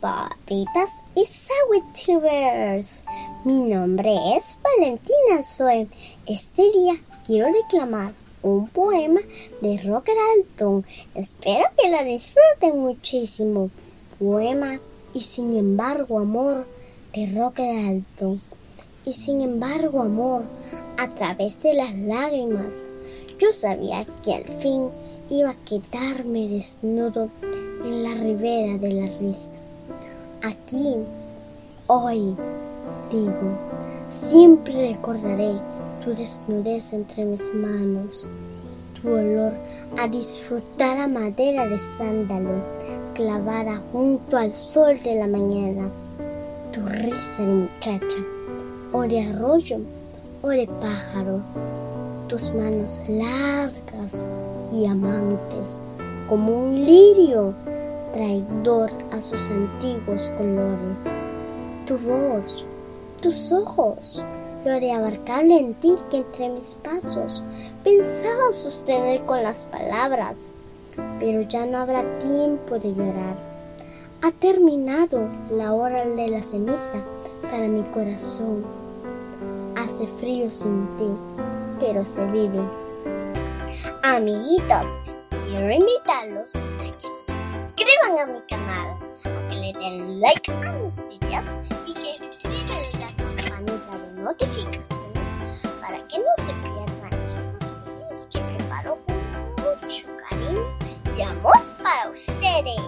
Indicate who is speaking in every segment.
Speaker 1: Papitas y Sawitubers. Mi nombre es Valentina Zoe. Este día quiero reclamar un poema de Rocker Alton. Espero que lo disfruten muchísimo. Poema y sin embargo amor de Rocker Alton. Y sin embargo amor, a través de las lágrimas, yo sabía que al fin iba a quedarme desnudo en la ribera de la risa. Aquí, hoy, digo, siempre recordaré tu desnudez entre mis manos, tu olor a disfrutar a madera de sándalo clavada junto al sol de la mañana, tu risa de muchacha, o de arroyo, o de pájaro, tus manos largas y amantes, como un lirio traidor a sus antiguos colores. Tu voz, tus ojos, lo de abarcable en ti que entre mis pasos pensaba sostener con las palabras, pero ya no habrá tiempo de llorar. Ha terminado la hora de la ceniza para mi corazón. Hace frío sin ti, pero se vive. Amiguitos, quiero invitarlos a que suscriban a mi canal, que le den like a mis videos y que activen la campanita de notificaciones para que no se pierdan los videos que preparo con mucho cariño y amor para ustedes.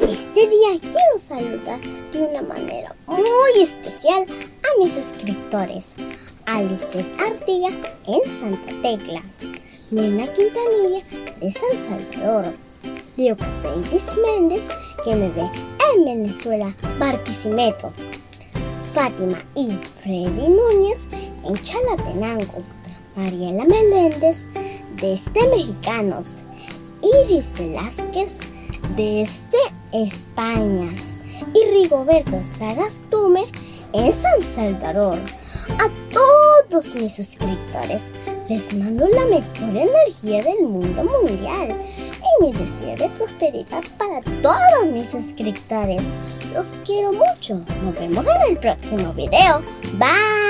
Speaker 1: Este día quiero saludar de una manera muy especial a mis suscriptores. Alice Artiga en Santa Tecla, Lena Quintanilla de San Salvador, Dioxeidis Méndez ve en Venezuela, Barquisimeto, Fátima y Freddy Núñez en Chalatenango, Mariela Meléndez desde Mexicanos, Iris Velázquez desde España y Rigoberto Sagastume en San Salvador. A todos mis suscriptores les mando la mejor energía del mundo mundial y mi deseo de prosperidad para todos mis suscriptores. Los quiero mucho. Nos vemos en el próximo video. Bye.